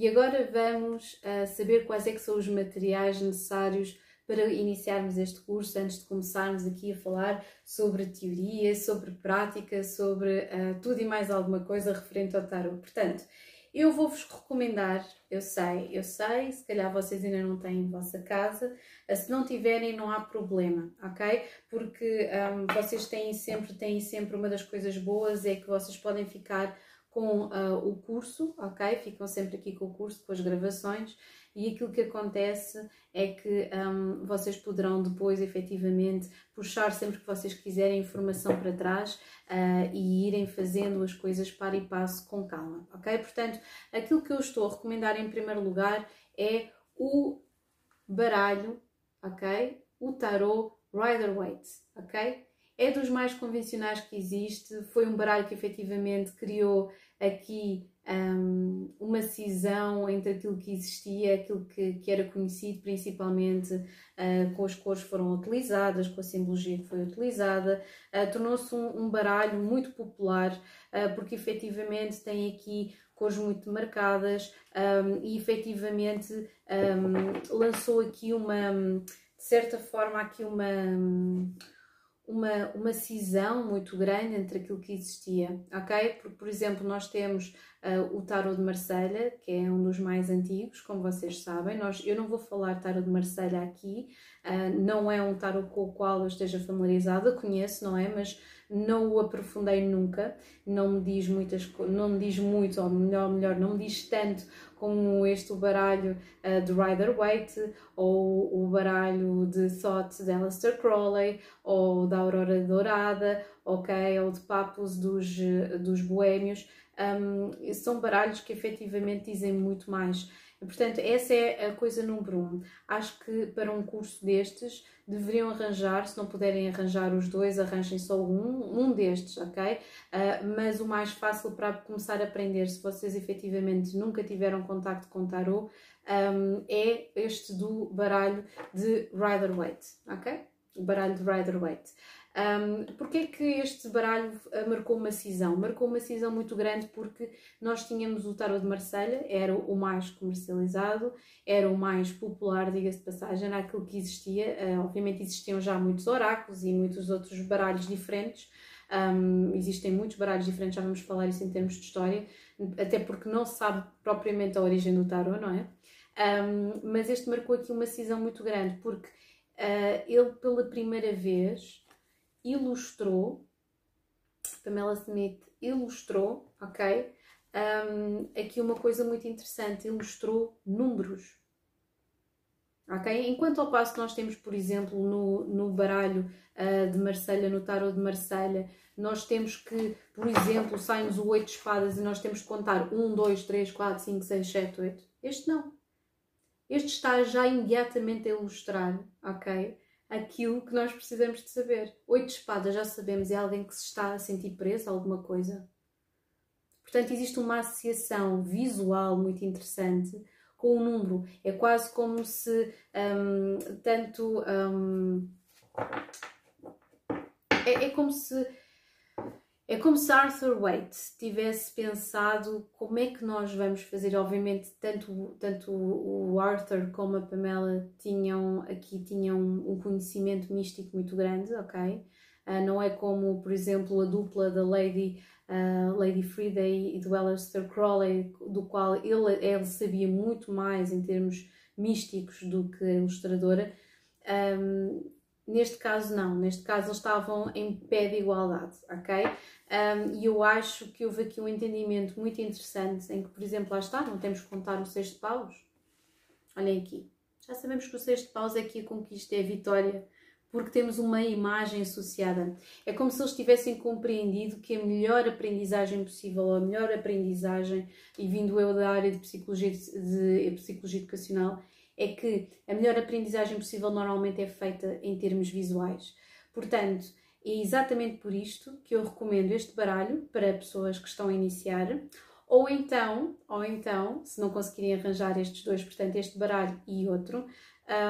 E agora vamos uh, saber quais é que são os materiais necessários para iniciarmos este curso, antes de começarmos aqui a falar sobre teoria, sobre prática, sobre uh, tudo e mais alguma coisa referente ao tarot. Portanto, eu vou-vos recomendar, eu sei, eu sei, se calhar vocês ainda não têm em vossa casa, ah, se não tiverem não há problema, ok? Porque um, vocês têm sempre, têm sempre uma das coisas boas é que vocês podem ficar com uh, o curso, ok? Ficam sempre aqui com o curso, com as gravações, e aquilo que acontece é que um, vocês poderão depois efetivamente puxar sempre que vocês quiserem informação para trás uh, e irem fazendo as coisas para e passo com calma, ok? Portanto, aquilo que eu estou a recomendar em primeiro lugar é o baralho, ok? O tarot Rider-Waite, ok? É dos mais convencionais que existe. Foi um baralho que efetivamente criou aqui um, uma cisão entre aquilo que existia, aquilo que, que era conhecido, principalmente uh, com as cores que foram utilizadas, com a simbologia que foi utilizada. Uh, Tornou-se um, um, baralho muito popular, uh, porque efetivamente tem aqui cores muito marcadas um, e efetivamente um, lançou aqui uma, de certa forma, aqui uma uma, uma cisão muito grande entre aquilo que existia, ok? Porque, por exemplo, nós temos uh, o Tarot de Marselha, que é um dos mais antigos, como vocês sabem. Nós, eu não vou falar Tarot de Marselha aqui, uh, não é um tarot com o qual eu esteja familiarizada, conheço, não é? Mas não o aprofundei nunca, não me diz muitas não me diz muito, ou melhor, melhor, não me diz tanto como este o baralho uh, de Rider Waite, ou o baralho de Thought de Aleister Crowley, ou da Aurora Dourada, ok, ou de Papos dos, dos Boêmios, um, são baralhos que efetivamente dizem muito mais. Portanto, essa é a coisa número um. Acho que para um curso destes deveriam arranjar, se não puderem arranjar os dois, arranjem só um, um destes, ok? Uh, mas o mais fácil para começar a aprender, se vocês efetivamente nunca tiveram contacto com tarot, um, é este do baralho de Rider-Waite, ok? O baralho de Rider-Waite. Um, Porquê é que este baralho ah, marcou uma cisão? Marcou uma cisão muito grande porque nós tínhamos o tarot de Marselha, era o mais comercializado, era o mais popular, diga-se de passagem, era aquilo que existia. Uh, obviamente existiam já muitos oráculos e muitos outros baralhos diferentes, um, existem muitos baralhos diferentes, já vamos falar isso em termos de história, até porque não se sabe propriamente a origem do tarot, não é? Um, mas este marcou aqui uma cisão muito grande porque uh, ele pela primeira vez ilustrou, Pamela Smith ilustrou, ok? Um, aqui uma coisa muito interessante, ilustrou números. Ok? Enquanto ao passo que nós temos, por exemplo, no, no baralho uh, de Marselha, no tarot de Marselha, nós temos que, por exemplo, sai-nos o 8 de espadas e nós temos que contar 1, 2, 3, 4, 5, 6, 7, 8. Este não. Este está já imediatamente a ilustrar, ok? Aquilo que nós precisamos de saber. Oito espadas, já sabemos, é alguém que se está a sentir preso a alguma coisa. Portanto, existe uma associação visual muito interessante com o número. É quase como se um, tanto. Um, é, é como se é como se Arthur Waite tivesse pensado como é que nós vamos fazer. Obviamente, tanto, tanto o Arthur como a Pamela tinham aqui tinham um conhecimento místico muito grande, ok? Uh, não é como, por exemplo, a dupla da Lady, uh, Lady Frida e do Aleister Crowley, do qual ele, ele sabia muito mais em termos místicos do que a ilustradora. Um, Neste caso, não. Neste caso, eles estavam em pé de igualdade, ok? Um, e eu acho que houve aqui um entendimento muito interessante em que, por exemplo, lá está, não temos que contar o seis de paus. Olhem aqui. Já sabemos que o seis de paus é aqui a conquista, é a vitória, porque temos uma imagem associada. É como se eles tivessem compreendido que a melhor aprendizagem possível, a melhor aprendizagem, e vindo eu da área de psicologia, de, de psicologia educacional, é que a melhor aprendizagem possível normalmente é feita em termos visuais. Portanto, é exatamente por isto que eu recomendo este baralho para pessoas que estão a iniciar, ou então, ou então, se não conseguirem arranjar estes dois, portanto, este baralho e outro,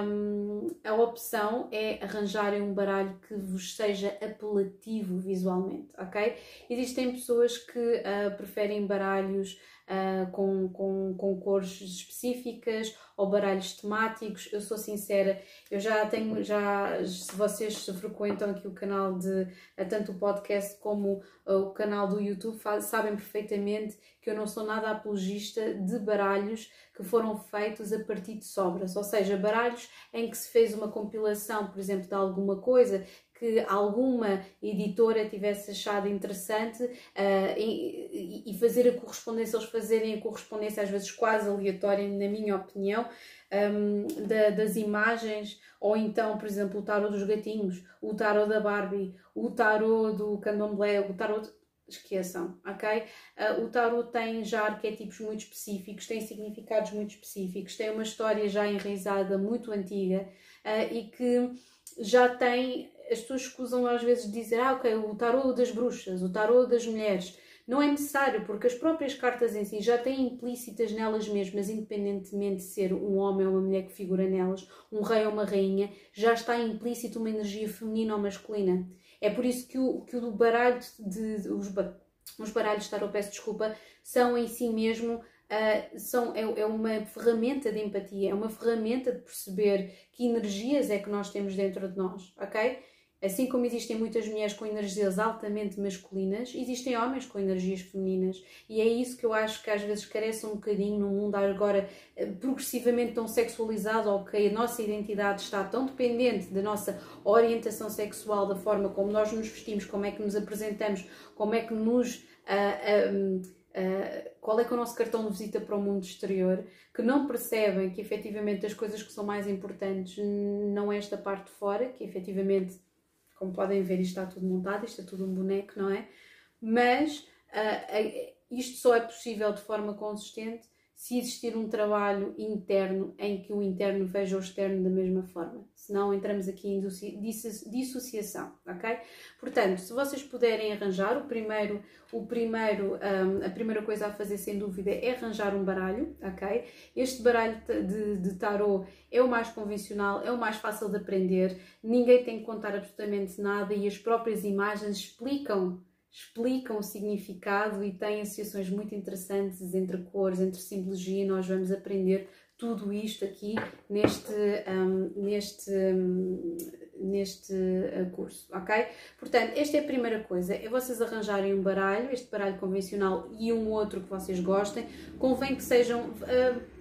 um, a opção é arranjarem um baralho que vos seja apelativo visualmente, ok? Existem pessoas que uh, preferem baralhos uh, com, com, com cores específicas ou baralhos temáticos. Eu sou sincera, eu já tenho, já, se vocês frequentam aqui o canal de uh, tanto o podcast como uh, o canal do YouTube, sabem perfeitamente que eu não sou nada apologista de baralhos que foram feitos a partir de sobras, ou seja, baralhos em que se fez uma compilação, por exemplo, de alguma coisa que alguma editora tivesse achado interessante uh, e, e, fazer a correspondência, eles fazerem a correspondência às vezes quase aleatória, na minha opinião, um, da, das imagens, ou então, por exemplo, o tarot dos gatinhos, o tarot da Barbie, o tarot do candomblé, o tarot esqueçam, ok? Uh, o tarot tem já arquétipos muito específicos, tem significados muito específicos, tem uma história já enraizada, muito antiga uh, e que já tem as pessoas escusam às vezes dizer, ah, ok, o tarô das bruxas, o tarô das mulheres. Não é necessário, porque as próprias cartas em si já têm implícitas nelas mesmas, independentemente de ser um homem ou uma mulher que figura nelas, um rei ou uma rainha, já está implícito uma energia feminina ou masculina. É por isso que o, que o baralho de, os, os baralhos de tarô, peço desculpa, são em si mesmo Uh, são, é, é, uma ferramenta de empatia, é uma ferramenta de perceber que energias é que nós temos dentro de nós, ok? Assim como existem muitas mulheres com energias altamente masculinas, existem homens com energias femininas. E é isso que eu acho que às vezes carece um bocadinho no mundo agora eh, progressivamente tão sexualizado ou que a nossa identidade está tão dependente da nossa orientação sexual, da forma como nós nos vestimos, como é que nos apresentamos, como é que nos. Uh, uh, uh, qual é que é o nosso cartão de visita para o mundo exterior, que não percebem que efetivamente as coisas que são mais importantes não é esta parte de fora, que efetivamente como podem ver, isto está tudo montado, isto é tudo um boneco, não é? Mas uh, isto só é possível de forma consistente se existir um trabalho interno em que o interno veja o externo da mesma forma. Senão entramos aqui em dissociação, ok? Portanto, se vocês puderem arranjar, o primeiro, o primeiro, um, a primeira coisa a fazer sem dúvida é arranjar um baralho, ok? Este baralho de, de tarot é o mais convencional, é o mais fácil de aprender, ninguém tem que contar absolutamente nada e as próprias imagens explicam explicam o significado e têm associações muito interessantes entre cores, entre simbologia, nós vamos aprender tudo isto aqui neste, um, neste, um, neste uh, curso, ok? Portanto, esta é a primeira coisa, é vocês arranjarem um baralho, este baralho convencional e um outro que vocês gostem, convém que sejam... Uh,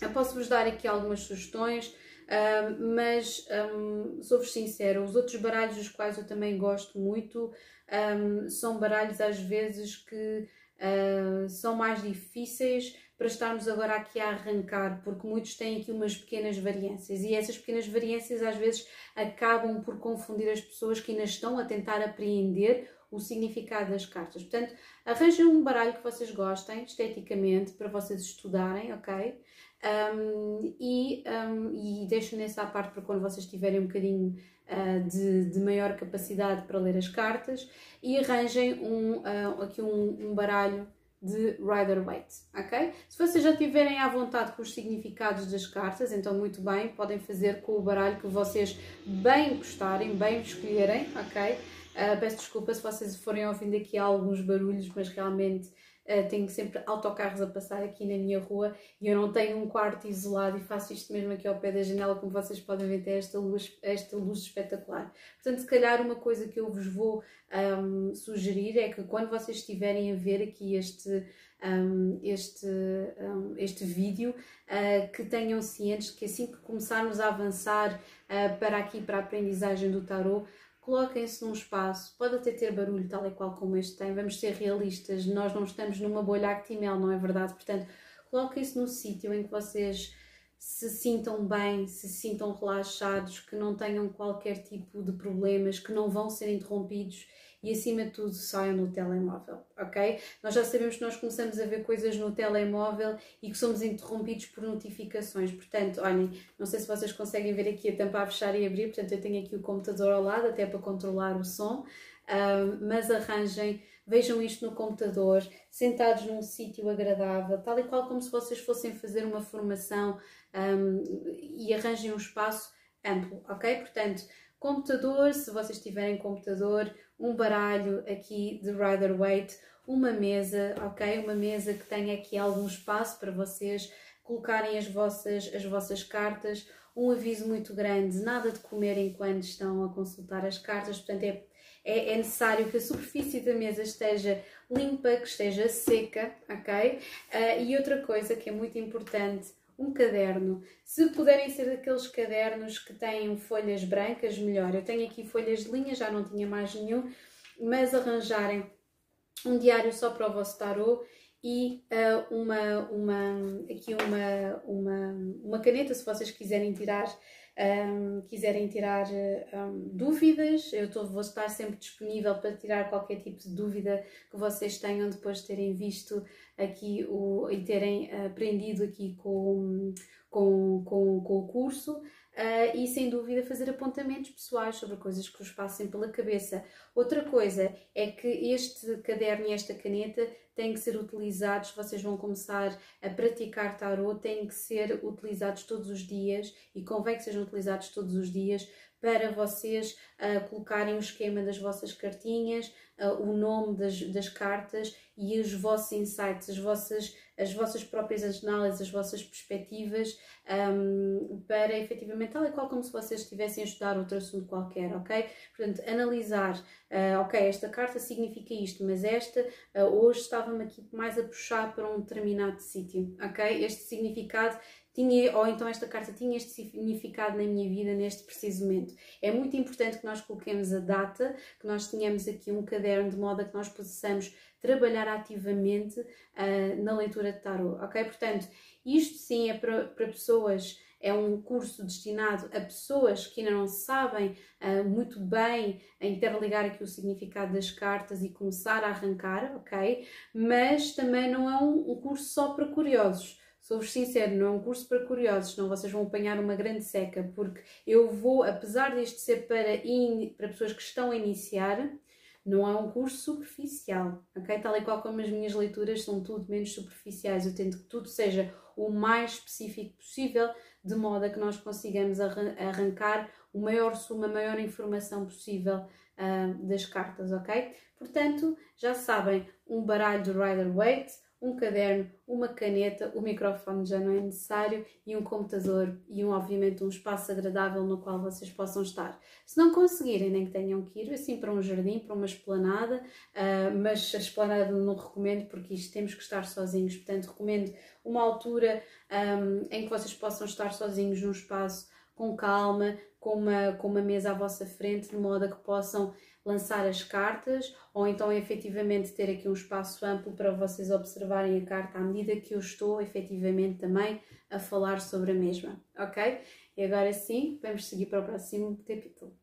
eu posso vos dar aqui algumas sugestões, uh, mas um, sou-vos sincera, os outros baralhos dos quais eu também gosto muito um, são baralhos às vezes que uh, são mais difíceis para estarmos agora aqui a arrancar, porque muitos têm aqui umas pequenas variâncias e essas pequenas variâncias às vezes acabam por confundir as pessoas que ainda estão a tentar apreender o significado das cartas. Portanto, arranjem um baralho que vocês gostem esteticamente para vocês estudarem, ok? Um, e, um, e deixo nessa parte para quando vocês tiverem um bocadinho uh, de, de, maior capacidade para ler as cartas e arranjem um, uh, aqui um, um baralho de Rider-Waite, ok? Se vocês já tiverem à vontade com os significados das cartas, então muito bem, podem fazer com o baralho que vocês bem gostarem, bem escolherem, ok? Uh, peço desculpa se vocês forem ouvindo aqui alguns barulhos, mas realmente Uh, tenho sempre autocarros a passar aqui na minha rua e eu não tenho um quarto isolado e faço isto mesmo aqui ao pé da janela, como vocês podem ver, tem esta luz, esta luz espetacular. Portanto, se calhar uma coisa que eu vos vou um, sugerir é que quando vocês estiverem a ver aqui este, um, este, um, este vídeo, uh, que tenham cientes que assim que começarmos a avançar uh, para aqui, para a aprendizagem do tarot, coloquem-se num espaço, pode até ter barulho tal e qual como este tem, vamos ser realistas, nós não estamos numa bolha actimel, não é verdade? Portanto, coloquem-se num sítio em que vocês se sintam bem, se sintam relaxados, que não tenham qualquer tipo de problemas, que não vão ser interrompidos e acima de tudo saiam no telemóvel, ok? Nós já sabemos que nós começamos a ver coisas no telemóvel e que somos interrompidos por notificações, portanto, olhem, não sei se vocês conseguem ver aqui a tampa a fechar e abrir, portanto eu tenho aqui o computador ao lado até para controlar o som, mas arranjem vejam isto no computador, sentados num sítio agradável, tal e qual como se vocês fossem fazer uma formação um, e arranjem um espaço amplo, ok? Portanto, computador, se vocês tiverem computador, um baralho aqui de Rider Waite, uma mesa, ok? Uma mesa que tenha aqui algum espaço para vocês colocarem as vossas, as vossas cartas. Um aviso muito grande: nada de comer enquanto estão a consultar as cartas, portanto, é, é, é necessário que a superfície da mesa esteja limpa, que esteja seca, ok? Uh, e outra coisa que é muito importante um caderno. Se puderem ser daqueles cadernos que têm folhas brancas, melhor. Eu tenho aqui folhas de linha, já não tinha mais nenhum, mas arranjarem um diário só para o vosso tarot e uh, uma, uma, aqui uma, uma, uma caneta, se vocês quiserem tirar um, quiserem tirar um, dúvidas, eu tô, vou estar sempre disponível para tirar qualquer tipo de dúvida que vocês tenham depois de terem visto aqui o, e terem aprendido aqui com, com, com, com o curso. Uh, e sem dúvida fazer apontamentos pessoais sobre coisas que vos passem pela cabeça. Outra coisa é que este caderno e esta caneta têm que ser utilizados, vocês vão começar a praticar tarot, têm que ser utilizados todos os dias e convém que sejam utilizados todos os dias para vocês uh, colocarem o esquema das vossas cartinhas, uh, o nome das, das cartas e os vossos insights, as vossas, as vossas próprias análises, as vossas perspectivas, um, para efetivamente, tal e qual como se vocês estivessem a estudar outro assunto qualquer, ok? Portanto, analisar, uh, ok, esta carta significa isto, mas esta hoje estava-me aqui mais a puxar para um determinado sítio, ok? Este significado tinha, ou então esta carta tinha este significado na minha vida neste preciso momento. É muito importante que nós coloquemos a data, que nós tenhamos aqui um caderno de modo a que nós possamos trabalhar ativamente uh, na leitura de tarot, ok? Portanto, isto sim é para, para pessoas é um curso destinado a pessoas que ainda não sabem uh, muito bem interligar aqui o significado das cartas e começar a arrancar, ok? Mas também não é um, um curso só para curiosos. Sou-vos sincero, não é um curso para curiosos, senão vocês vão apanhar uma grande seca, porque eu vou, apesar deste ser para, in, para pessoas que estão a iniciar, não é um curso superficial, ok? Tal e qual como as minhas leituras são tudo menos superficiais, eu tento que tudo seja o mais específico possível, de modo a que nós consigamos arrancar o maior suma, a maior informação possível uh, das cartas, ok? Portanto, já sabem, um baralho de Rider-Waite, um caderno, uma caneta, o microfone já não é necessário e um computador e um, obviamente um espaço agradável no qual vocês possam estar. Se não conseguirem, nem que tenham que ir assim para um jardim, para uma esplanada, uh, mas a esplanada não recomendo porque isto temos que estar sozinhos, portanto recomendo uma altura um, em que vocês possam estar sozinhos num espaço com calma, com uma, com uma mesa à vossa frente, de modo a que possam lançar as cartas ou então efetivamente ter aqui um espaço amplo para vocês observarem a carta à medida que eu estou efetivamente também a falar sobre a mesma, ok? E agora sim, vamos seguir para o próximo capítulo.